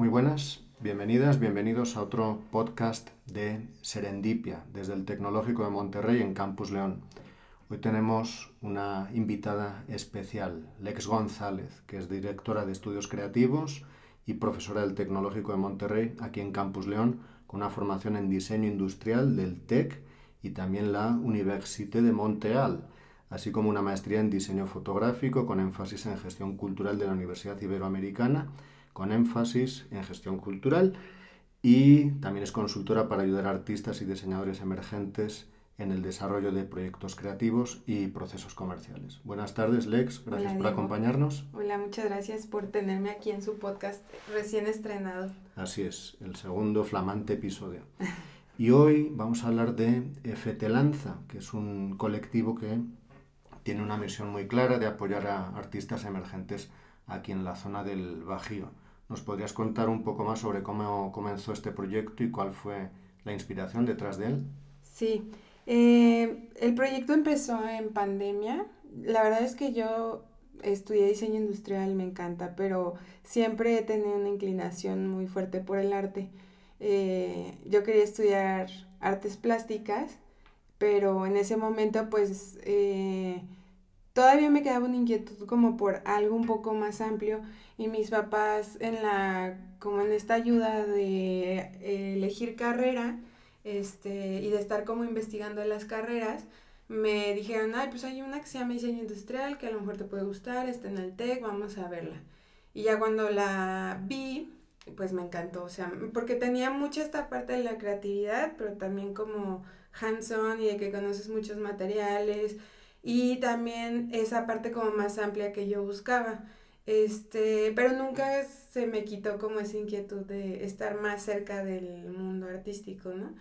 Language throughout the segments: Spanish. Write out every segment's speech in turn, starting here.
muy buenas, bienvenidas, bienvenidos a otro podcast de Serendipia desde el Tecnológico de Monterrey en Campus León. Hoy tenemos una invitada especial, Lex González, que es directora de estudios creativos y profesora del Tecnológico de Monterrey aquí en Campus León, con una formación en diseño industrial del TEC y también la Université de Montreal, así como una maestría en diseño fotográfico con énfasis en gestión cultural de la Universidad Iberoamericana con énfasis en gestión cultural y también es consultora para ayudar a artistas y diseñadores emergentes en el desarrollo de proyectos creativos y procesos comerciales. Buenas tardes, Lex. Gracias por acompañarnos. Hola, muchas gracias por tenerme aquí en su podcast recién estrenado. Así es, el segundo flamante episodio. Y hoy vamos a hablar de Fetelanza, que es un colectivo que tiene una misión muy clara de apoyar a artistas emergentes aquí en la zona del Bajío. ¿Nos podrías contar un poco más sobre cómo comenzó este proyecto y cuál fue la inspiración detrás de él? Sí, eh, el proyecto empezó en pandemia. La verdad es que yo estudié diseño industrial, me encanta, pero siempre he tenido una inclinación muy fuerte por el arte. Eh, yo quería estudiar artes plásticas, pero en ese momento pues eh, todavía me quedaba una inquietud como por algo un poco más amplio y mis papás en la como en esta ayuda de eh, elegir carrera este y de estar como investigando las carreras me dijeron ay pues hay una que se llama diseño industrial que a lo mejor te puede gustar está en el TEC vamos a verla y ya cuando la vi pues me encantó o sea porque tenía mucha esta parte de la creatividad pero también como hands-on y de que conoces muchos materiales y también esa parte como más amplia que yo buscaba. Este, pero nunca se me quitó como esa inquietud de estar más cerca del mundo artístico, ¿no?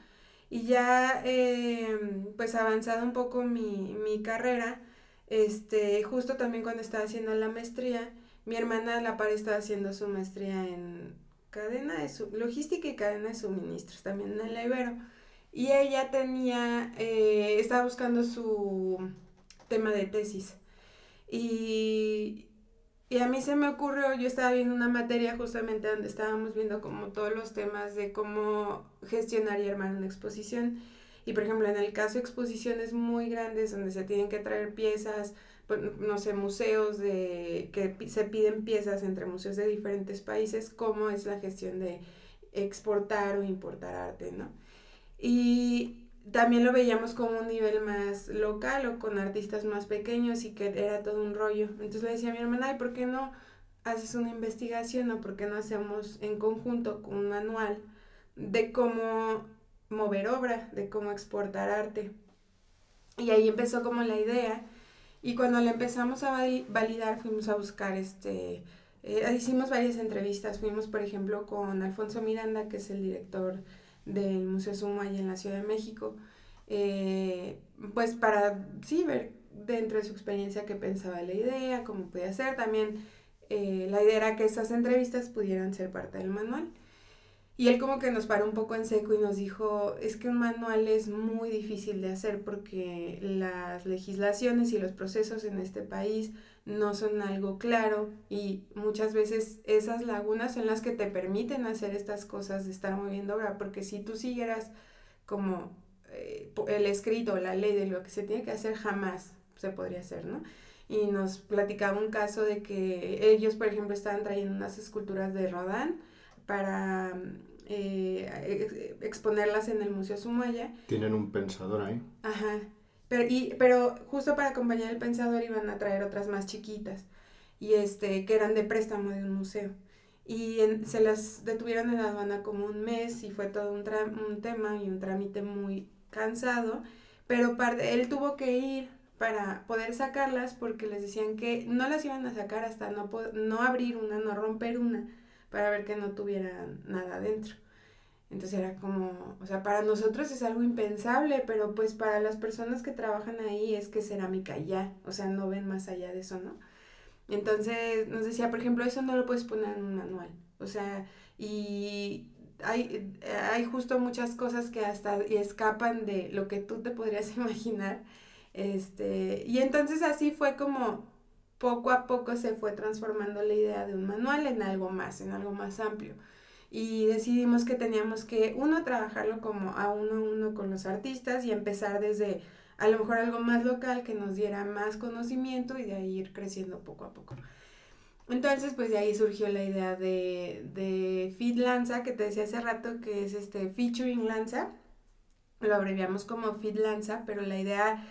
Y ya, em, pues avanzado un poco mi, mi carrera, este, justo también cuando estaba haciendo la maestría, mi hermana la par estaba haciendo su maestría en cadena de su, logística y cadena de suministros, también en el Ibero. Y ella tenía, eh, estaba buscando su tema de tesis. Y, a mí se me ocurrió, yo estaba viendo una materia justamente donde estábamos viendo como todos los temas de cómo gestionar y armar una exposición. Y por ejemplo, en el caso de exposiciones muy grandes donde se tienen que traer piezas, pues, no sé, museos de que se piden piezas entre museos de diferentes países, cómo es la gestión de exportar o importar arte, ¿no? Y también lo veíamos como un nivel más local o con artistas más pequeños y que era todo un rollo. Entonces le decía a mi hermana, ¿y por qué no haces una investigación o por qué no hacemos en conjunto un manual de cómo mover obra, de cómo exportar arte? Y ahí empezó como la idea. Y cuando la empezamos a validar, fuimos a buscar este... Eh, hicimos varias entrevistas. Fuimos, por ejemplo, con Alfonso Miranda, que es el director del Museo Sumaya en la Ciudad de México, eh, pues para, sí, ver dentro de su experiencia qué pensaba la idea, cómo podía ser. También eh, la idea era que esas entrevistas pudieran ser parte del manual. Y él como que nos paró un poco en seco y nos dijo, es que un manual es muy difícil de hacer porque las legislaciones y los procesos en este país no son algo claro y muchas veces esas lagunas son las que te permiten hacer estas cosas de estar moviendo obra, porque si tú siguieras como eh, el escrito, la ley de lo que se tiene que hacer, jamás se podría hacer, ¿no? Y nos platicaba un caso de que ellos, por ejemplo, estaban trayendo unas esculturas de Rodin para eh, exponerlas en el Museo Sumaya. Tienen un pensador ahí. Ajá. Pero, y, pero justo para acompañar el pensador iban a traer otras más chiquitas y este, que eran de préstamo de un museo. y se las detuvieron en la aduana como un mes y fue todo un, un tema y un trámite muy cansado, pero él tuvo que ir para poder sacarlas porque les decían que no las iban a sacar hasta no, no abrir una, no romper una, para ver que no tuvieran nada adentro. Entonces era como, o sea, para nosotros es algo impensable, pero pues para las personas que trabajan ahí es que cerámica ya, o sea, no ven más allá de eso, ¿no? Entonces nos decía, por ejemplo, eso no lo puedes poner en un manual. O sea, y hay, hay justo muchas cosas que hasta escapan de lo que tú te podrías imaginar. Este, y entonces así fue como poco a poco se fue transformando la idea de un manual en algo más, en algo más amplio. Y decidimos que teníamos que, uno, trabajarlo como a uno a uno con los artistas y empezar desde a lo mejor algo más local que nos diera más conocimiento y de ahí ir creciendo poco a poco. Entonces, pues de ahí surgió la idea de, de Feed Lanza, que te decía hace rato que es este Featuring Lanza. Lo abreviamos como Feed Lanza, pero la idea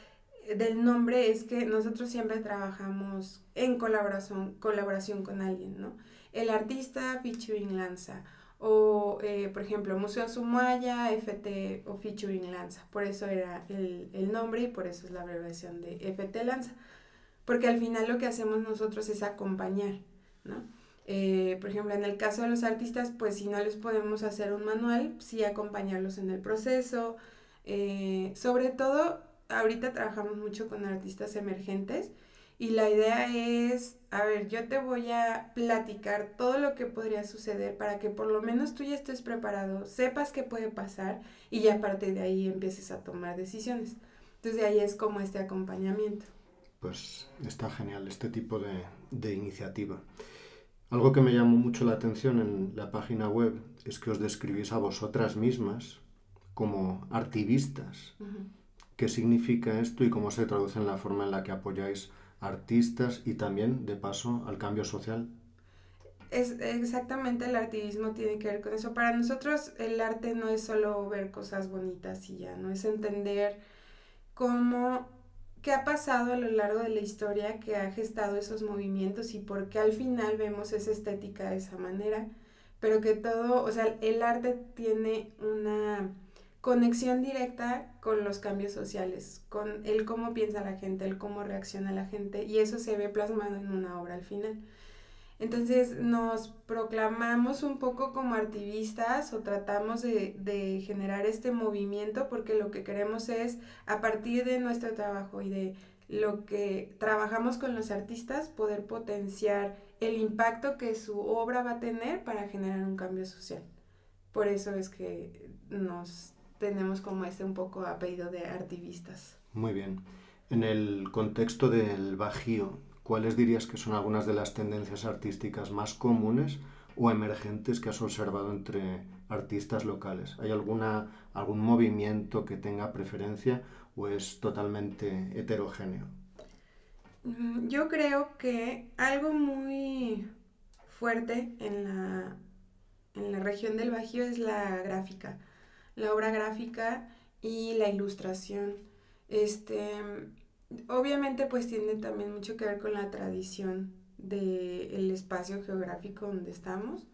del nombre es que nosotros siempre trabajamos en colaboración, colaboración con alguien, ¿no? El artista featuring Lanza o eh, por ejemplo Museo Sumaya, FT o Featuring Lanza. Por eso era el, el, nombre y por eso es la abreviación de FT Lanza. Porque al final lo que hacemos nosotros es acompañar, ¿no? Eh, por ejemplo, en el caso de los artistas, pues si no les podemos hacer un manual, sí acompañarlos en el proceso. Eh, sobre todo, ahorita trabajamos mucho con artistas emergentes y la idea es, a ver, yo te voy a platicar todo lo que podría suceder para que por lo menos tú ya estés preparado, sepas qué puede pasar y ya a partir de ahí empieces a tomar decisiones. Entonces de ahí es como este acompañamiento. Pues está genial este tipo de, de iniciativa. Algo que me llamó mucho la atención en la página web es que os describís a vosotras mismas como activistas. ¿Qué significa esto y cómo se traduce en la forma en la que apoyáis artistas y también, de paso, al cambio social. Es exactamente el artivismo tiene que ver con eso. Para nosotros el arte no es solo ver cosas bonitas y ya, no es entender cómo qué ha pasado a lo largo de la historia que ha gestado esos movimientos y por qué al final vemos esa estética de esa manera, pero que todo, o sea, el arte tiene una conexión directa con los cambios sociales, con el cómo piensa la gente, el cómo reacciona la gente, y eso se ve plasmado en una obra al final. Entonces nos proclamamos un poco como activistas o tratamos de, de, generar este movimiento porque lo que queremos es, a partir de nuestro trabajo y de lo que trabajamos con los artistas, poder potenciar el impacto que su obra va a tener para generar un cambio social. Por eso es que nos tenemos como este un poco apellido de artivistas. Muy bien. En el contexto del Bajío, ¿cuáles dirías que son algunas de las tendencias artísticas más comunes o emergentes que has observado entre artistas locales? ¿Hay alguna, algún movimiento que tenga preferencia o es totalmente heterogéneo? Mm, yo creo que algo muy fuerte en la, en la región del Bajío es la gráfica la obra gráfica y la ilustración. Este, obviamente pues tiene también mucho que ver con la tradición del espacio geográfico donde estamos,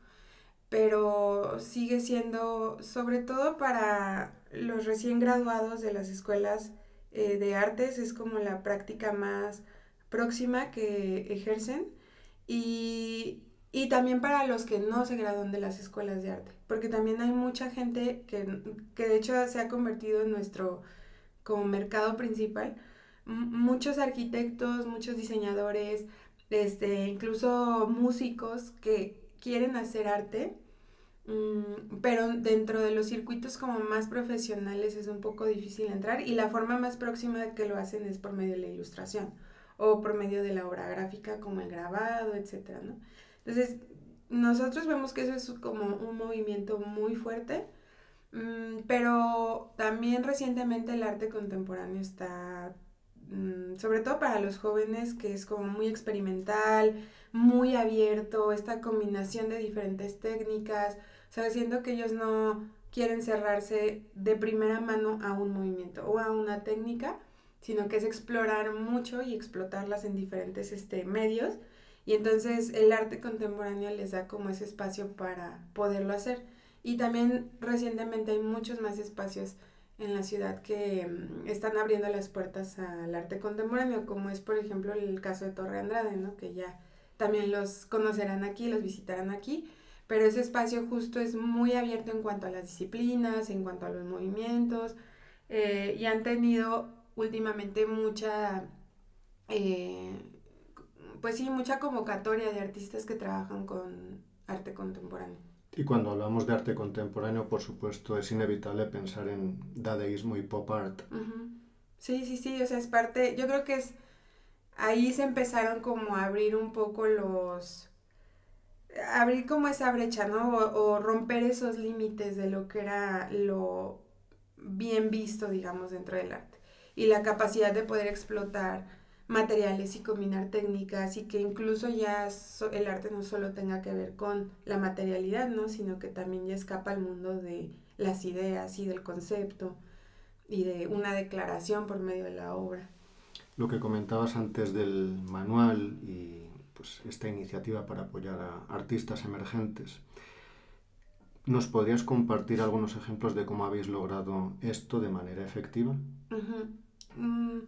pero sigue siendo sobre todo para los recién graduados de las escuelas eh, de artes, es como la práctica más próxima que ejercen y y también para los que no se gradúan de las escuelas de arte, porque también hay mucha gente que, de hecho se ha convertido en nuestro como mercado principal. muchos arquitectos, muchos diseñadores, este, incluso músicos que quieren hacer arte, mm, pero dentro de los circuitos como más profesionales es un poco difícil entrar y la forma más próxima de que lo hacen es por medio de la ilustración o por medio de la obra gráfica como el grabado, ¿no? Entonces, nosotros vemos que eso es como un movimiento muy fuerte, mm, pero también recientemente el arte contemporáneo está, mm, sobre todo para los jóvenes, que es como muy experimental, muy abierto, esta combinación de diferentes técnicas, o sea, siento que ellos no quieren cerrarse de primera mano a un movimiento o a una técnica, sino que es explorar mucho y explotarlas en diferentes este, medios Y entonces el arte contemporáneo les da como ese espacio para poderlo hacer. Y también recientemente hay muchos más espacios en la ciudad que mm, están abriendo las puertas al arte contemporáneo, como es por ejemplo el caso de Torre Andrade, ¿no? que ya también los conocerán aquí, los visitarán aquí, pero ese espacio justo es muy abierto en cuanto a las disciplinas, en cuanto a los movimientos, eh, y han tenido últimamente mucha, eh, pues sí, mucha convocatoria de artistas que trabajan con arte contemporáneo. Y cuando hablamos de arte contemporáneo, por supuesto, es inevitable pensar en dadaísmo y pop art. Sí, sí, sí, o sea, es parte, yo creo que es, ahí se empezaron como a abrir un poco los, abrir como esa brecha, ¿no? O, romper esos límites de lo que era lo bien visto, digamos, dentro del arte. Y la capacidad de poder explotar materiales y combinar técnicas y que incluso ya el arte no solo tenga que ver con la materialidad, ¿no? Sino que también ya escapa al mundo de las ideas y del concepto y de una declaración por medio de la obra. Lo que comentabas antes del manual y pues, esta iniciativa para apoyar a artistas emergentes. ¿Nos podrías compartir algunos ejemplos de cómo habéis logrado esto de manera efectiva? Mm,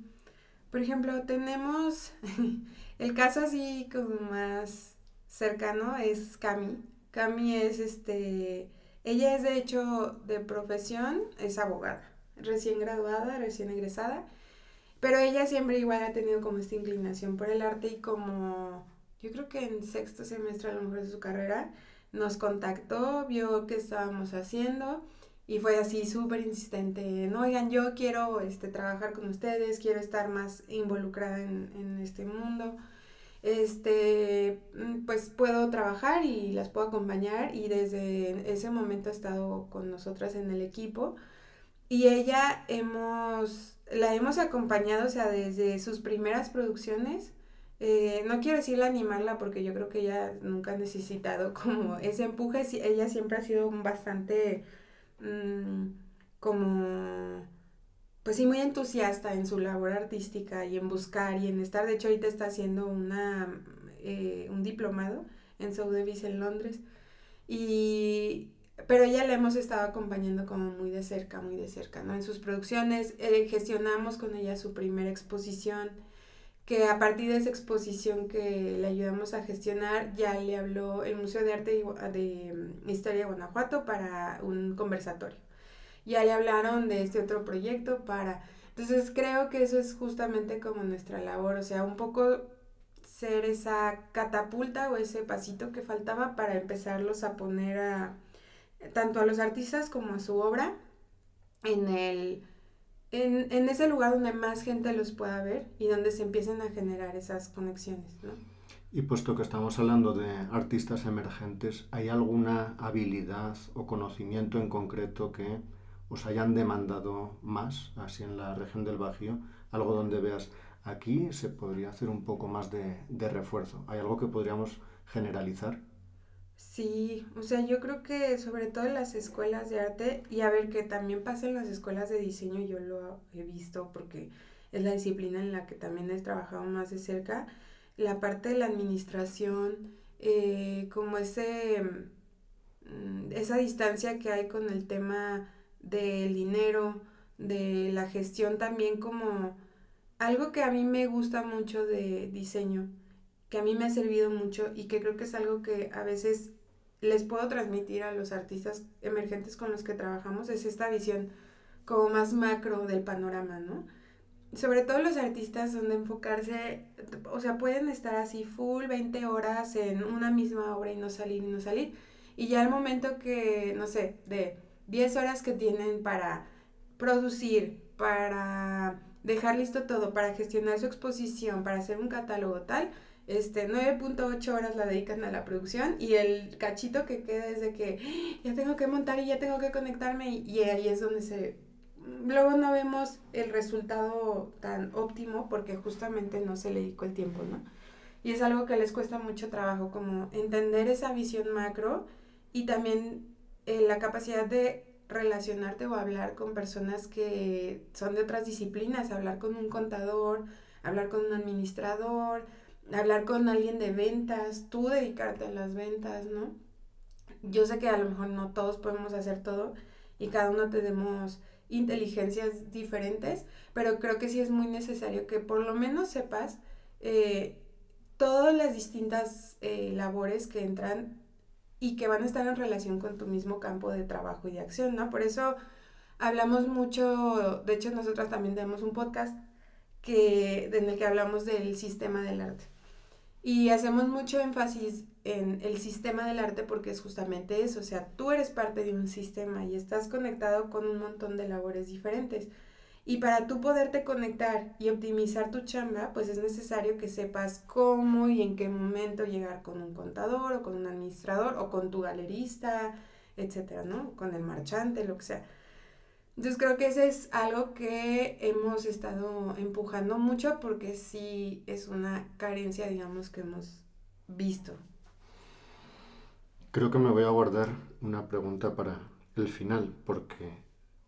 por ejemplo, tenemos el caso así como más cercano es Cami. Cami es este, ella es de hecho de profesión, es abogada, recién graduada, recién egresada, pero ella siempre igual ha tenido como esta inclinación por el arte y como yo creo que en sexto semestre a lo mejor de su carrera, nos contactó, vio qué estábamos haciendo y fue así súper insistente, no, oigan, yo quiero este, trabajar con ustedes, quiero estar más involucrada en, en este mundo, este, mm, pues puedo trabajar y las puedo acompañar y desde ese momento ha estado con nosotras en el equipo. Y ella hemos, la hemos acompañado, o sea, desde sus primeras producciones. Eh, no quiero decirle animarla porque yo creo que ella nunca ha necesitado como ese empuje. Ella siempre ha sido bastante mm, como, pues sí, muy entusiasta en su labor artística y en buscar y en estar. De hecho, ahorita está haciendo una, eh, un diplomado en Sotheby's en Londres. Y, pero ella la hemos estado acompañando como muy de cerca, muy de cerca, ¿no? En sus producciones, eh, gestionamos con ella su primera exposición que a partir de esa exposición que le ayudamos a gestionar, ya le habló el Museo de Arte de mm, Historia de Guanajuato para un conversatorio. Ya le hablaron de este otro proyecto para... Entonces creo que eso es justamente como nuestra labor, o sea, un poco ser esa catapulta o ese pasito que faltaba para empezarlos a poner a tanto a los artistas como a su obra en el en, ese lugar donde más gente los pueda ver y donde se empiecen a generar esas conexiones, ¿no? Y puesto que estamos hablando de artistas emergentes, ¿hay alguna habilidad o conocimiento en concreto que os hayan demandado más, así en la región del Bajío? Algo donde veas, aquí se podría hacer un poco más de, de refuerzo. ¿Hay algo que podríamos generalizar? Sí, o sea, yo creo que sobre todo en las escuelas de arte, y a ver que también pasa en las escuelas de diseño, yo lo he visto porque es la disciplina en la que también he trabajado más de cerca, la parte de la administración, eh, como ese, mm, esa distancia que hay con el tema del dinero, de la gestión también como algo que a mí me gusta mucho de diseño que a mí me ha servido mucho y que creo que es algo que a veces les puedo transmitir a los artistas emergentes con los que trabajamos, es esta visión como más macro del panorama, ¿no? Sobre todo los artistas donde enfocarse, o sea, pueden estar así full 20 horas en una misma obra y no salir y no salir. Y ya el momento que, no sé, de 10 horas que tienen para producir, para dejar listo todo, para gestionar su exposición, para hacer un catálogo tal, este, 9.8 horas la dedican a la producción y el cachito que queda es de que ¡Ah! ya tengo que montar y ya tengo que conectarme y, ahí es donde se... Luego no vemos el resultado tan óptimo porque justamente no se le dedicó el tiempo, ¿no? Y es algo que les cuesta mucho trabajo, como entender esa visión macro y también eh, la capacidad de relacionarte o hablar con personas que son de otras disciplinas, hablar con un contador, hablar con un administrador, hablar con alguien de ventas, tú dedicarte a las ventas, ¿no? Yo sé que a lo mejor no todos podemos hacer todo y cada uno tenemos inteligencias diferentes, pero creo que sí es muy necesario que por lo menos sepas eh, todas las distintas eh, labores que entran y que van a estar en relación con tu mismo campo de trabajo y de acción, ¿no? Por eso hablamos mucho, de hecho nosotras también tenemos un podcast que, en el que hablamos del sistema del arte. Y hacemos mucho énfasis en el sistema del arte porque es justamente eso, o sea, tú eres parte de un sistema y estás conectado con un montón de labores diferentes. Y para tú poderte conectar y optimizar tu chamba, pues es necesario que sepas cómo y en qué momento llegar con un contador o con un administrador o con tu galerista, etcétera, ¿no? Con el marchante, lo que sea. Entonces creo que ese es algo que hemos estado empujando mucho porque sí es una carencia, digamos, que hemos visto. Creo que me voy a guardar una pregunta para el final porque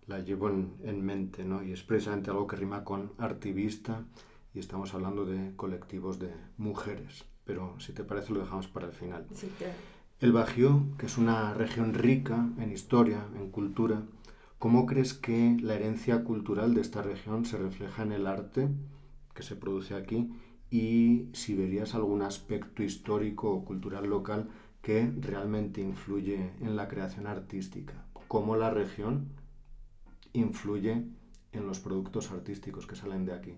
la llevo en, mente, ¿no? Y es precisamente algo que rima con artivista y estamos hablando de colectivos de mujeres. Pero si te parece lo dejamos para el final. Sí, claro. El Bajío, que es una región rica en historia, en cultura, ¿Cómo crees que la herencia cultural de esta región se refleja en el arte que se produce aquí? Y si verías algún aspecto histórico o cultural local que realmente influye en la creación artística. ¿Cómo la región influye en los productos artísticos que salen de aquí?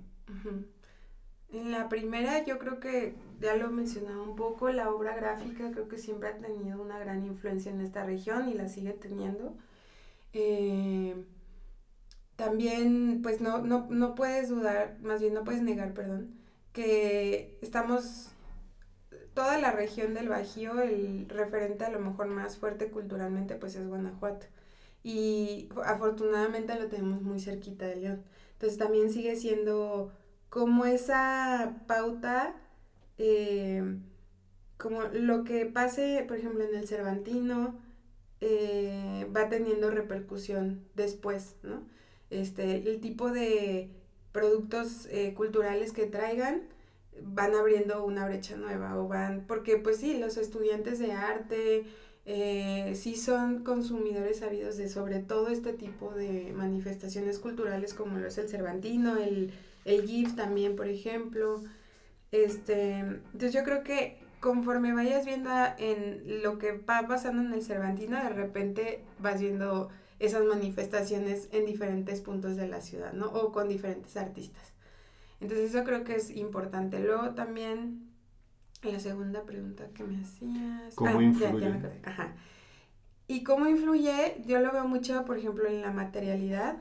En la primera yo creo que ya lo he mencionado un poco, la obra gráfica creo que siempre ha tenido una gran influencia en esta región y la sigue teniendo. Eh, también, pues no, no, no puedes dudar, más bien no puedes negar, perdón, que estamos, toda la región del Bajío, el referente a lo mejor más fuerte culturalmente, pues es Guanajuato. Y afortunadamente lo tenemos muy cerquita de León. Entonces también sigue siendo como esa pauta, eh, como lo que pase, por ejemplo, en el Cervantino, eh, va teniendo repercusión después, ¿no? Este, el tipo de productos eh, culturales que traigan van abriendo una brecha nueva o van, porque pues sí, los estudiantes de arte eh, sí son consumidores sabidos de sobre todo este tipo de manifestaciones culturales como lo es el Cervantino, el, el GIF también, por ejemplo. Este, entonces yo creo que conforme vayas viendo en lo que va pasando en el Cervantino, de repente vas viendo esas manifestaciones en diferentes puntos de la ciudad, ¿no? O con diferentes artistas. Entonces eso creo que es importante. Luego también la segunda pregunta que me hacías. ¿Cómo ah, influye? Ajá. Y cómo influye, yo lo veo mucho, por ejemplo, en la materialidad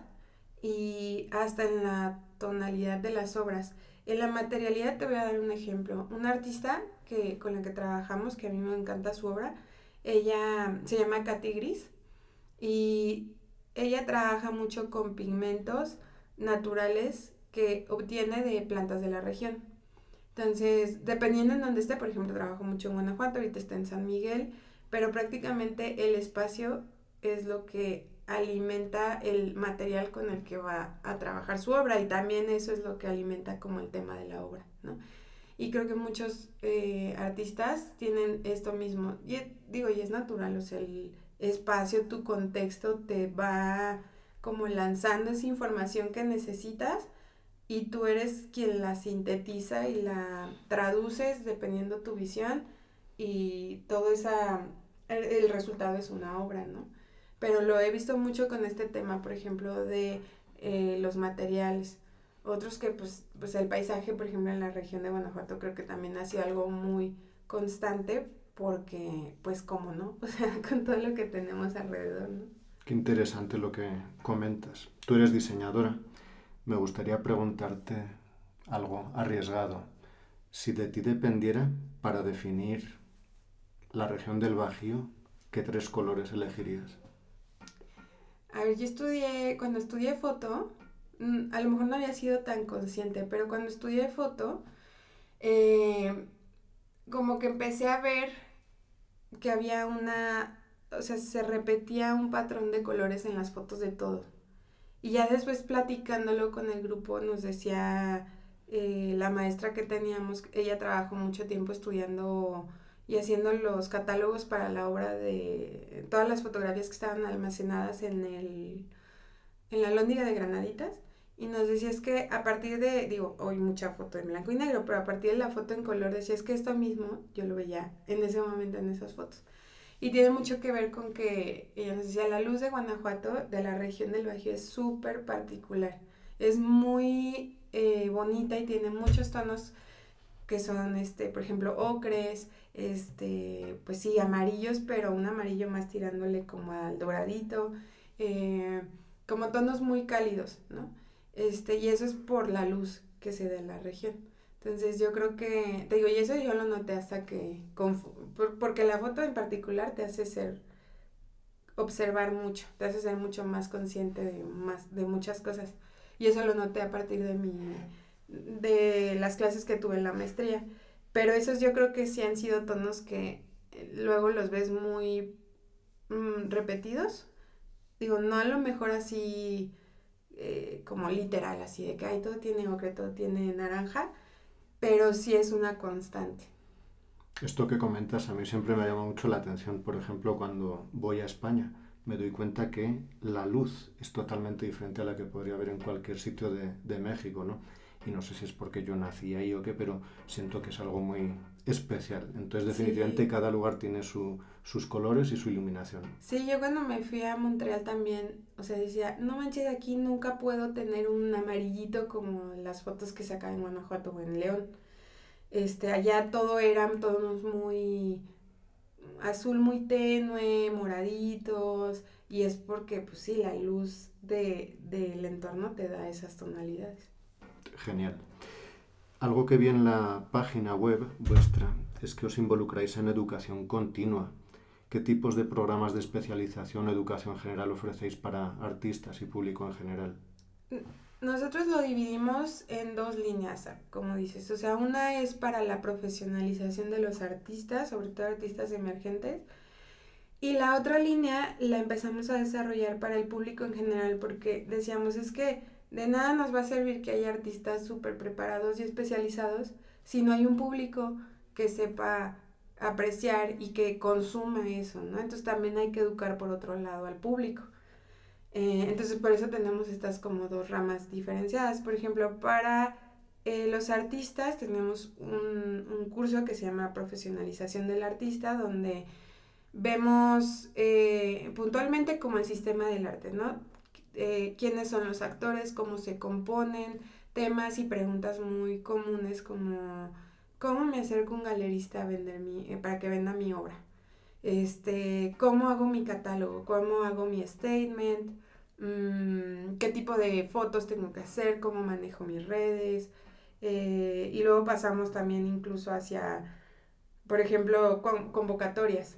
y hasta en la tonalidad de las obras. En la materialidad te voy a dar un ejemplo. Un artista que, con la que trabajamos, que a mí me encanta su obra, ella se llama Katy Gris y ella trabaja mucho con pigmentos naturales que obtiene de plantas de la región. Entonces, dependiendo en dónde esté, por ejemplo, trabajo mucho en Guanajuato, ahorita está en San Miguel, pero prácticamente el espacio es lo que alimenta el material con el que va a trabajar su obra y también eso es lo que alimenta como el tema de la obra, ¿no? Y creo que muchos eh, artistas tienen esto mismo. Y digo, y es natural, o sea, el espacio, tu contexto te va como lanzando esa información que necesitas y tú eres quien la sintetiza y la traduces dependiendo tu visión y todo esa, el resultado es una obra, ¿no? pero lo he visto mucho con este tema, por ejemplo, de eh, los materiales. Otros que, pues, pues el paisaje, por ejemplo, en la región de Guanajuato creo que también ha sido algo muy constante porque, pues, ¿cómo no? O sea, con todo lo que tenemos alrededor, ¿no? Qué interesante lo que comentas. Tú eres diseñadora. Me gustaría preguntarte algo arriesgado. Si de ti dependiera para definir la región del Bajío, ¿qué tres colores elegirías? A ver, yo estudié, cuando estudié foto, a lo mejor no había sido tan consciente, pero cuando estudié foto, eh, como que empecé a ver que había una, o sea, se repetía un patrón de colores en las fotos de todo. Y ya después platicándolo con el grupo nos decía eh, la maestra que teníamos, ella trabajó mucho tiempo estudiando y haciendo los catálogos para la obra de todas las fotografías que estaban almacenadas en, el, en la lóndiga de Granaditas. Y nos decía es que a partir de, digo, hoy mucha foto en blanco y negro, pero a partir de la foto en color decía es que esto mismo yo lo veía en ese momento en esas fotos. Y tiene mucho que ver con que, ella nos decía, la luz de Guanajuato, de la región del Bajío, es súper particular. Es muy eh, bonita y tiene muchos tonos que son, este, por ejemplo, ocres, este, pues sí, amarillos, pero un amarillo más tirándole como al doradito, eh, como tonos muy cálidos, ¿no? Este, y eso es por la luz que se da en la región. Entonces yo creo que, te digo, y eso yo lo noté hasta que, porque la foto en particular te hace ser, observar mucho, te hace ser mucho más consciente de, más, de muchas cosas. Y eso lo noté a partir de mi, de las clases que tuve en la maestría. Pero esos yo creo que sí han sido tonos que eh, luego los ves muy mm, repetidos. Digo, no a lo mejor así eh, como literal, así de que hay todo tiene ocre, todo tiene naranja, pero sí es una constante. Esto que comentas a mí siempre me llama mucho la atención, por ejemplo, cuando voy a España me doy cuenta que la luz es totalmente diferente a la que podría haber en cualquier sitio de, de México, ¿no? Y no sé si es porque yo nací ahí o qué, pero siento que es algo muy especial. Entonces, definitivamente cada lugar tiene su, sus colores y su iluminación. Sí, yo cuando me fui a Montreal también, o sea, decía, no manches, aquí nunca puedo tener un amarillito como las fotos que sacan en Guanajuato o en León. Este, allá todo eran tonos muy azul muy tenue, moraditos, y es porque, pues sí, la luz de, del entorno te da esas tonalidades. Genial. Algo que vi en la página web vuestra es que os involucráis en educación continua. ¿Qué tipos de programas de especialización o educación general ofrecéis para artistas y público en general? Nosotros lo dividimos en dos líneas, como dices. O sea, una es para la profesionalización de los artistas, sobre todo artistas emergentes. Y la otra línea la empezamos a desarrollar para el público en general, porque decíamos es que de nada nos va a servir que haya artistas súper preparados y especializados si no hay un público que sepa apreciar y que consuma eso, ¿no? Entonces también hay que educar por otro lado al público. Eh, entonces por eso tenemos estas como dos ramas diferenciadas. Por ejemplo, para eh, los artistas tenemos un, un, curso que se llama Profesionalización del Artista, donde vemos eh, puntualmente como el sistema del arte, ¿no? quiénes son los actores, cómo se componen, temas y preguntas muy comunes como cómo me acerco a un galerista a vender mi, para que venda mi obra este, cómo hago mi catálogo, cómo hago mi statement, mm, qué tipo de fotos tengo que hacer, cómo manejo mis redes. Eh, y luego pasamos también incluso hacia, por ejemplo, convocatorias,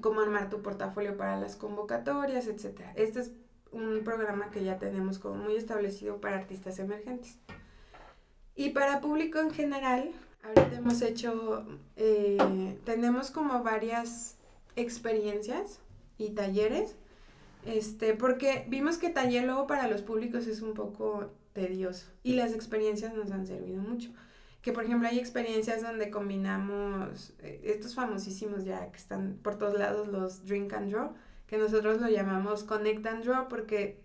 cómo armar tu portafolio para las convocatorias, etc. Este es un programa que ya tenemos como muy establecido para artistas emergentes. Y para público en general, Ahorita hemos hecho, eh, tenemos como varias experiencias y talleres, este, porque vimos que taller luego para los públicos es un poco tedioso y las experiencias nos han servido mucho. Que por ejemplo hay experiencias donde combinamos eh, estos famosísimos ya que están por todos lados los drink and draw, que nosotros lo llamamos connect and draw porque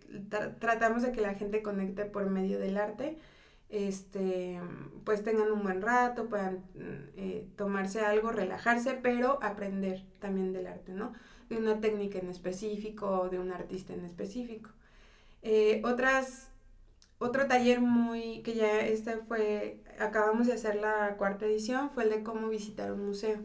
tratamos de que la gente conecte por medio del arte este, pues tengan un buen rato, puedan eh, tomarse algo, relajarse, pero aprender también del arte, ¿no? De una técnica en específico o de un artista en específico. Eh, otras, otro taller muy, que ya este fue, acabamos de hacer la cuarta edición, fue el de cómo visitar un museo.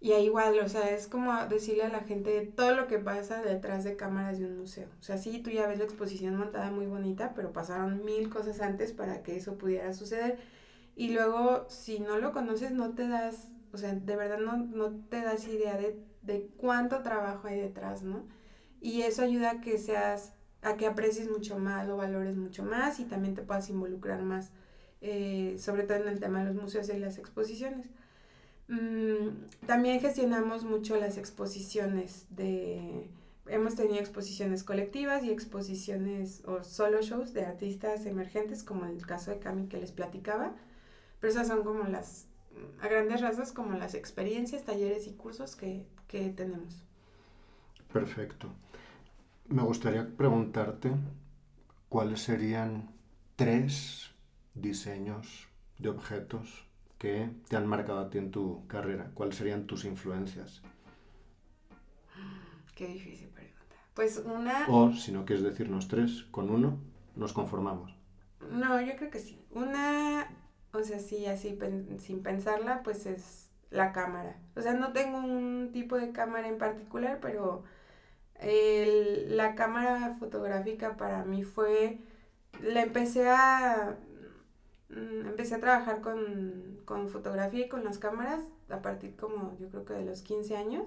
Y ahí igual, o sea, es como decirle a la gente todo lo que pasa detrás de cámaras de un museo. O sea, sí, tú ya ves la exposición montada muy bonita, pero pasaron mil cosas antes para que eso pudiera suceder. Y luego, si no lo conoces, no te das, o sea, de verdad no, no te das idea de, de cuánto trabajo hay detrás, ¿no? Y eso ayuda a que seas, a que aprecies mucho más, lo valores mucho más y también te puedas involucrar más, eh, sobre todo en el tema de los museos y las exposiciones. Mm, también gestionamos mucho las exposiciones de hemos tenido exposiciones colectivas y exposiciones o solo shows de artistas emergentes, como el caso de Cami que les platicaba. Pero esas son como las, a grandes rasgos, como las experiencias, talleres y cursos que, que tenemos. Perfecto. Me gustaría preguntarte cuáles serían tres diseños de objetos que te han marcado a ti en tu carrera. ¿Cuáles serían tus influencias? Qué difícil pregunta. Pues una... O si no quieres decirnos tres, con uno nos conformamos. No, yo creo que sí. Una, o sea, sí, así sin pensarla, pues es la cámara. O sea, no tengo un tipo de cámara en particular, pero la cámara fotográfica para mí fue, la empecé a, mm, empecé a trabajar con, con fotografía y con las cámaras a partir como yo creo que de los 15 años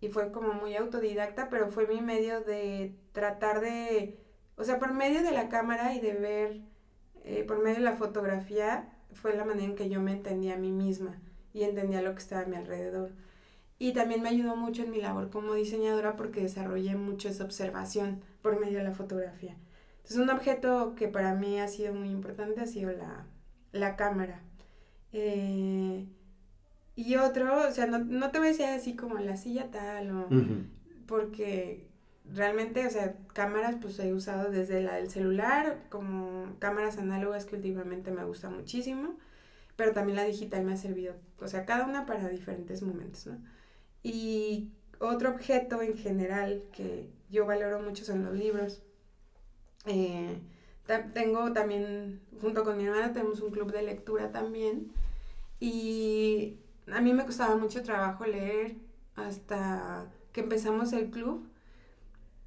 y fue como muy autodidacta, pero fue mi medio de tratar de, o sea, por medio de la cámara y de ver, eh, por medio de la fotografía, fue la manera en que yo me entendía a mí misma y entendía lo que estaba a mi alrededor. Y también me ayudó mucho en mi labor como diseñadora porque desarrollé mucho esa observación por medio de la fotografía. Entonces un objeto que para mí ha sido muy importante ha sido la, la cámara. Eh, y otro, o sea, no, no, te voy a decir así como la silla tal o... Porque realmente, o sea, cámaras pues he usado desde la del celular, como cámaras análogas que últimamente me gusta muchísimo, pero también la digital me ha servido, o sea, cada una para diferentes momentos, ¿no? Y otro objeto en general que yo valoro mucho son los libros. Eh, tengo también, junto con mi hermana, tenemos un club de lectura también. Y a mí me costaba mucho trabajo leer hasta que empezamos el club.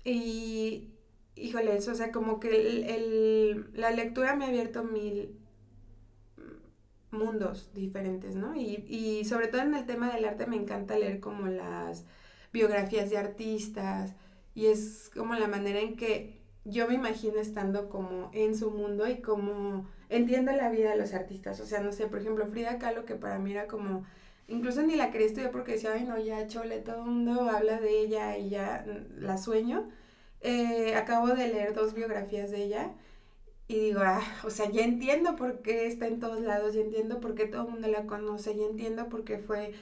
Y, híjole, eso, o sea, como que la lectura me ha abierto mil mundos diferentes, ¿no? Y, y sobre todo en el tema del arte me encanta leer como las biografías de artistas y es como la manera en que yo me imagino estando como en su mundo y como entiendo la vida de los artistas. O sea, no sé, por ejemplo, Frida Kahlo, que para mí era como, incluso ni la quería estudiar porque decía, ay, no, ya chole, todo el mundo habla de ella y ya la sueño. Eh, acabo de leer dos biografías de ella y digo, ah, o sea, ya entiendo por qué está en todos lados, ya entiendo por qué todo el mundo la conoce, ya entiendo por qué fue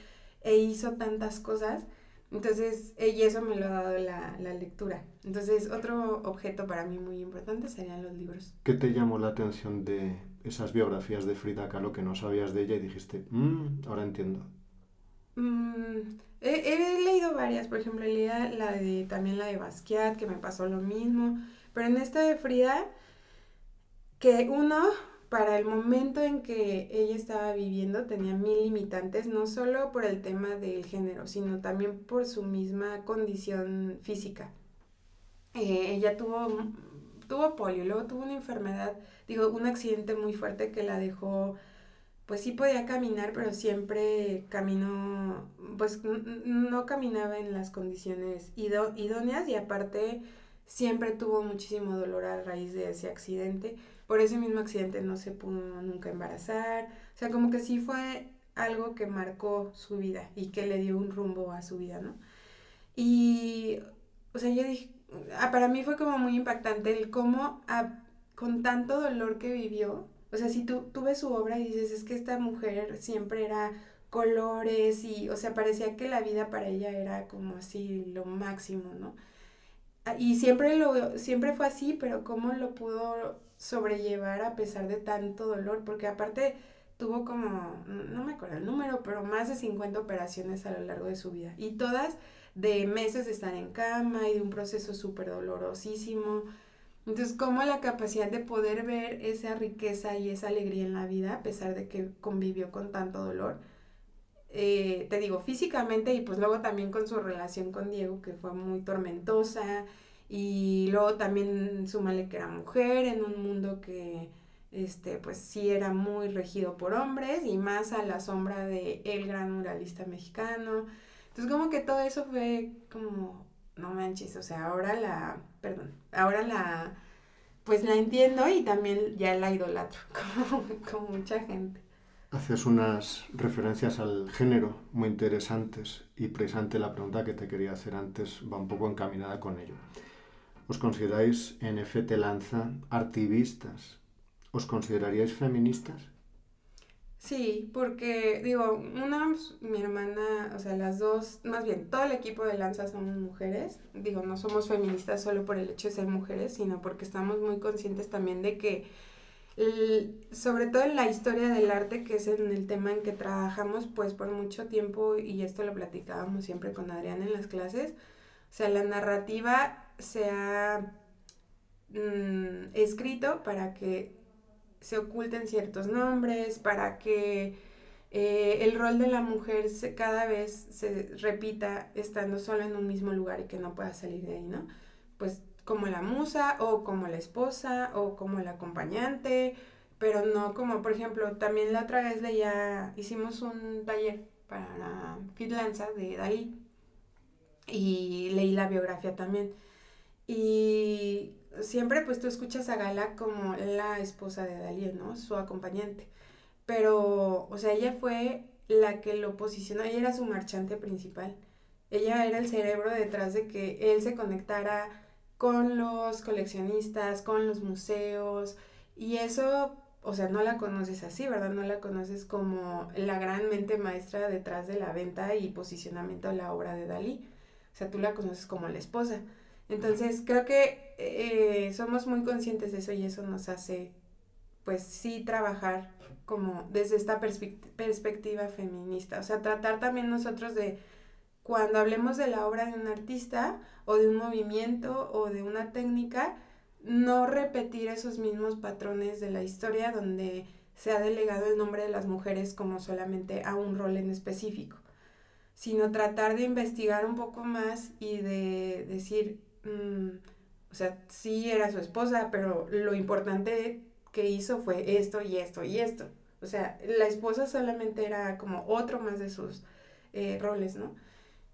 e hizo tantas cosas. Entonces, eh, y eso me lo ha dado la, la, lectura. Entonces, otro objeto para mí muy importante serían los libros. ¿Qué te llamó la atención de esas biografías de Frida Kahlo que no sabías de ella y dijiste, mmm, ahora entiendo? Mm, he, he, leído varias, por ejemplo, leí la de, también la de Basquiat, que me pasó lo mismo, pero en esta de Frida que uno, para el momento en que ella estaba viviendo, tenía mil limitantes, no solo por el tema del género, sino también por su misma condición física. Eh, ella tuvo, tuvo polio, luego tuvo una enfermedad, digo, un accidente muy fuerte que la dejó, pues sí podía caminar, pero siempre caminó, pues no caminaba en las condiciones idóneas y aparte siempre tuvo muchísimo dolor a raíz de ese accidente por ese mismo accidente no se pudo nunca embarazar. O sea, como que sí fue algo que marcó su vida y que le dio un rumbo a su vida, ¿no? Y, o sea, yo dije, ah, para mí fue como muy impactante el cómo con tanto dolor que vivió, o sea, si tú, tú ves su obra y dices, es que esta mujer siempre era colores y, o sea, parecía que la vida para ella era como así lo máximo, ¿no? Ah, y siempre, lo, siempre fue así, pero cómo lo pudo sobrellevar a pesar de tanto dolor, porque aparte tuvo como, no me acuerdo el número, pero más de 50 operaciones a lo largo de su vida. Y todas de meses de estar en cama y de un proceso súper dolorosísimo. Entonces, como la capacidad de poder ver esa riqueza y esa alegría en la vida, a pesar de que convivió con tanto dolor, eh, te digo, físicamente y pues luego también con su relación con Diego, que fue muy tormentosa, y luego también súmale que era mujer en un mundo que este pues sí era muy regido por hombres y más a la sombra de el gran muralista mexicano. Entonces como que todo eso fue como no manches, o sea, ahora la perdón, ahora la pues la entiendo y también ya la idolatro como, como mucha gente. Haces unas referencias al género muy interesantes y precisamente la pregunta que te quería hacer antes va un poco encaminada con ello. ¿Os consideráis en FT Lanza activistas? ¿Os consideraríais feministas? Sí, porque digo, una, mi hermana, o sea, las dos, más bien, todo el equipo de Lanza somos mujeres. Digo, no somos feministas solo por el hecho de ser mujeres, sino porque estamos muy conscientes también de que sobre todo en la historia del arte, que es en el tema en que trabajamos, pues por mucho tiempo, y esto lo platicábamos siempre con Adrián en las clases, o sea, la narrativa se ha mm, escrito para que se oculten ciertos nombres, para que eh, el rol de la mujer se, cada vez se repita estando solo en un mismo lugar y que no pueda salir de ahí, ¿no? Pues como la musa o como la esposa o como la acompañante, pero no como, por ejemplo, también la otra vez leía, hicimos un taller para la Fitlanza de Dalí y leí la biografía también. Y siempre pues tú escuchas a Gala como la esposa de Dalí, ¿no? Su acompañante. Pero, o sea, ella fue la que lo posicionó, ella era su marchante principal. Ella era el cerebro detrás de que él se conectara con los coleccionistas, con los museos, y eso, o sea, no la conoces así, ¿verdad? No la conoces como la gran mente maestra detrás de la venta y posicionamiento de la obra de Dalí. O sea, tú la conoces como la esposa. Entonces, creo que eh, somos muy conscientes de eso y eso nos hace, pues sí, trabajar como desde esta perspectiva feminista. O sea, tratar también nosotros de cuando hablemos de la obra de un artista o de un movimiento o de una técnica, no repetir esos mismos patrones de la historia donde se ha delegado el nombre de las mujeres como solamente a un rol en específico, sino tratar de investigar un poco más y de decir, mm, o sea, sí era su esposa, pero lo importante que hizo fue esto y esto y esto. O sea, la esposa solamente era como otro más de sus eh, roles, ¿no?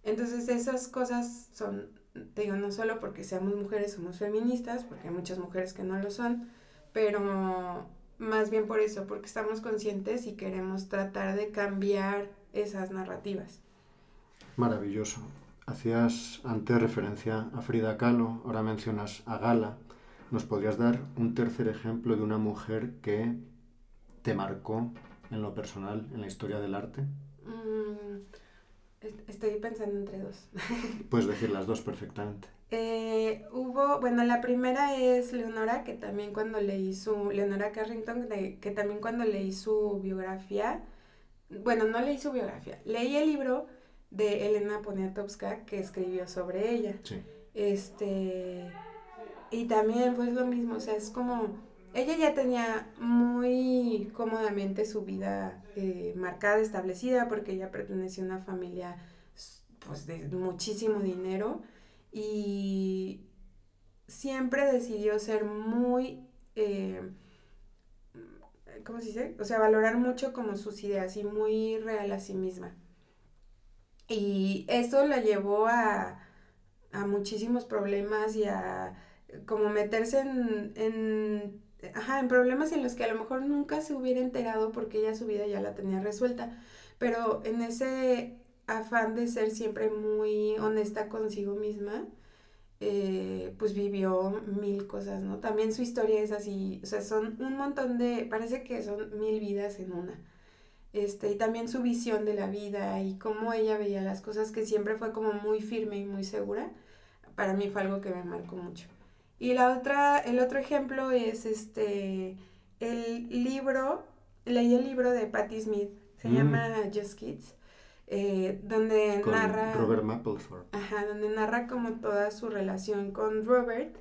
Entonces esas cosas son, te digo, no solo porque seamos mujeres somos feministas, porque hay muchas mujeres que no lo son, pero más bien por eso, porque estamos conscientes y queremos tratar de cambiar esas narrativas. Maravilloso. Hacías antes referencia a Frida Kahlo, ahora mencionas a Gala. ¿Nos podrías dar un tercer ejemplo de una mujer que te marcó en lo personal, en la historia del arte? Mm, Estoy pensando entre dos. Puedes decir las dos perfectamente. Eh, hubo, bueno, la primera es Leonora, que también cuando leí su, Leonora Carrington, que también cuando leí su biografía, bueno, no leí su biografía, leí el libro de Elena Poniatowska que escribió sobre ella. Sí. Este, y también fue lo mismo, o sea, es como, ella ya tenía muy cómodamente su vida eh, marcada, establecida, porque ella pertenecía a una familia pues, de muchísimo dinero y siempre decidió ser muy, eh, ¿cómo se dice? O sea, valorar mucho como sus ideas y muy real a sí misma. Y esto la llevó a, a muchísimos problemas y a como meterse en ajá, en problemas en los que a lo mejor nunca se hubiera enterado porque ella su vida ya la tenía resuelta, pero en ese afán de ser siempre muy honesta consigo misma, eh, pues vivió mil cosas, ¿no? También su historia es así, o sea, son un montón de, parece que son mil vidas en una. Este, y también su visión de la vida y cómo ella veía las cosas, que siempre fue como muy firme y muy segura, para mí fue algo que me marcó mucho. Y la otra, el otro ejemplo es este, el libro, leí el libro de Patti Smith, se mm. llama Just Kids, eh, donde narra... Robert Mapplethorpe. Ajá, donde narra como toda su relación con Robert,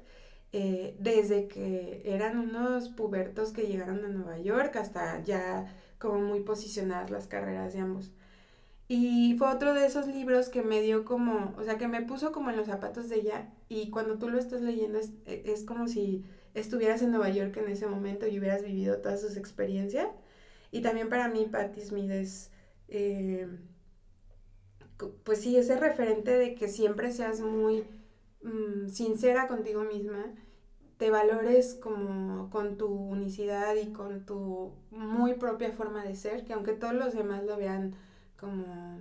eh, desde que eran unos pubertos que llegaron a Nueva York hasta ya como muy posicionadas las carreras de ambos. Y fue otro de esos libros que me dio como, o sea, que me puso como en los zapatos de ella y cuando tú lo estás leyendo es, es como si estuvieras en Nueva York en ese momento y hubieras vivido todas sus experiencias. Y también para mí Patti Smith es, eh, pues sí, ese referente de que siempre seas muy mm, sincera contigo misma te valores como con tu unicidad y con tu muy propia forma de ser, que aunque todos los demás lo vean como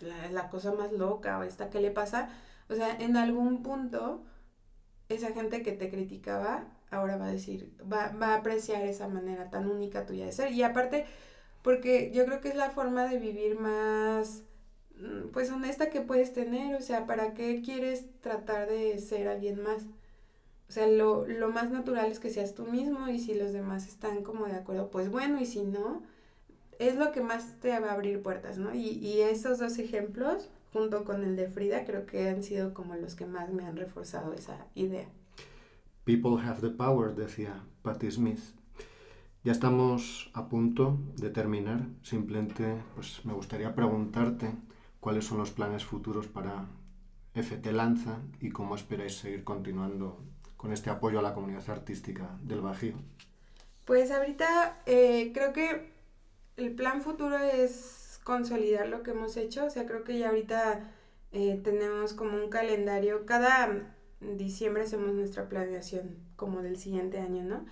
la, la cosa más loca o esta que le pasa, o sea, en algún punto esa gente que te criticaba ahora va a decir, va, va a apreciar esa manera tan única tuya de ser. Y aparte, porque yo creo que es la forma de vivir más mm, pues honesta que puedes tener, o sea, ¿para qué quieres tratar de ser alguien más? O sea, lo, lo, más natural es que seas tú mismo y si los demás están como de acuerdo, pues bueno, y si no, es lo que más te va a abrir puertas, ¿no? Y, y esos dos ejemplos, junto con el de Frida, creo que han sido como los que más me han reforzado esa idea. People have the power, decía Patti Smith. Ya estamos a punto de terminar. Simplemente pues, me gustaría preguntarte cuáles son los planes futuros para FT Lanza y cómo esperáis seguir continuando con este apoyo a la comunidad artística del Bajío? Pues ahorita eh, creo que el plan futuro es consolidar lo que hemos hecho, o sea, creo que ya ahorita eh, tenemos como un calendario, cada diciembre hacemos nuestra planeación como del siguiente año, ¿no?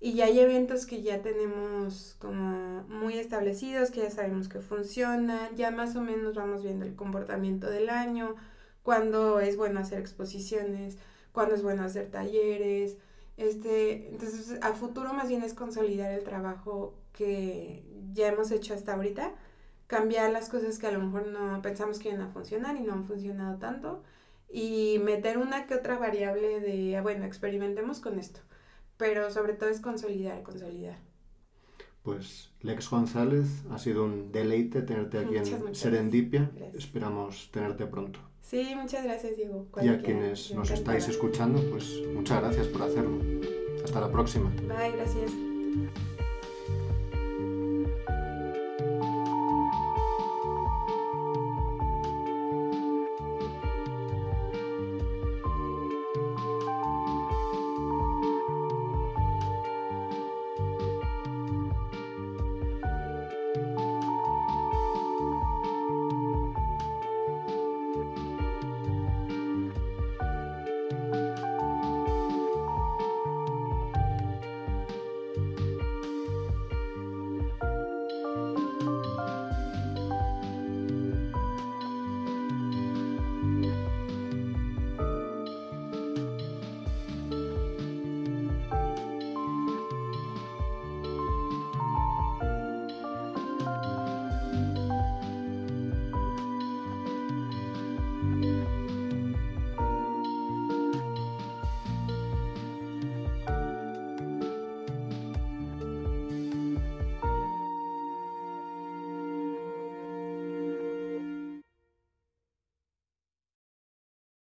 Y ya hay eventos que ya tenemos como muy establecidos, que ya sabemos que funcionan, ya más o menos vamos viendo el comportamiento del año, cuándo es bueno hacer exposiciones, cuándo es bueno hacer talleres. Este, entonces, a futuro más bien es consolidar el trabajo que ya hemos hecho hasta ahorita, cambiar las cosas que a lo mejor no pensamos que iban a funcionar y no han funcionado tanto, y meter una que otra variable de, ah, bueno, experimentemos con esto, pero sobre todo es consolidar, consolidar. Pues Lex González, ha sido un deleite tenerte aquí en Serendipia. Esperamos tenerte pronto. Sí, muchas gracias, Diego. Y a quienes nos estáis escuchando, pues muchas gracias por hacerlo. Hasta la próxima. Bye, gracias.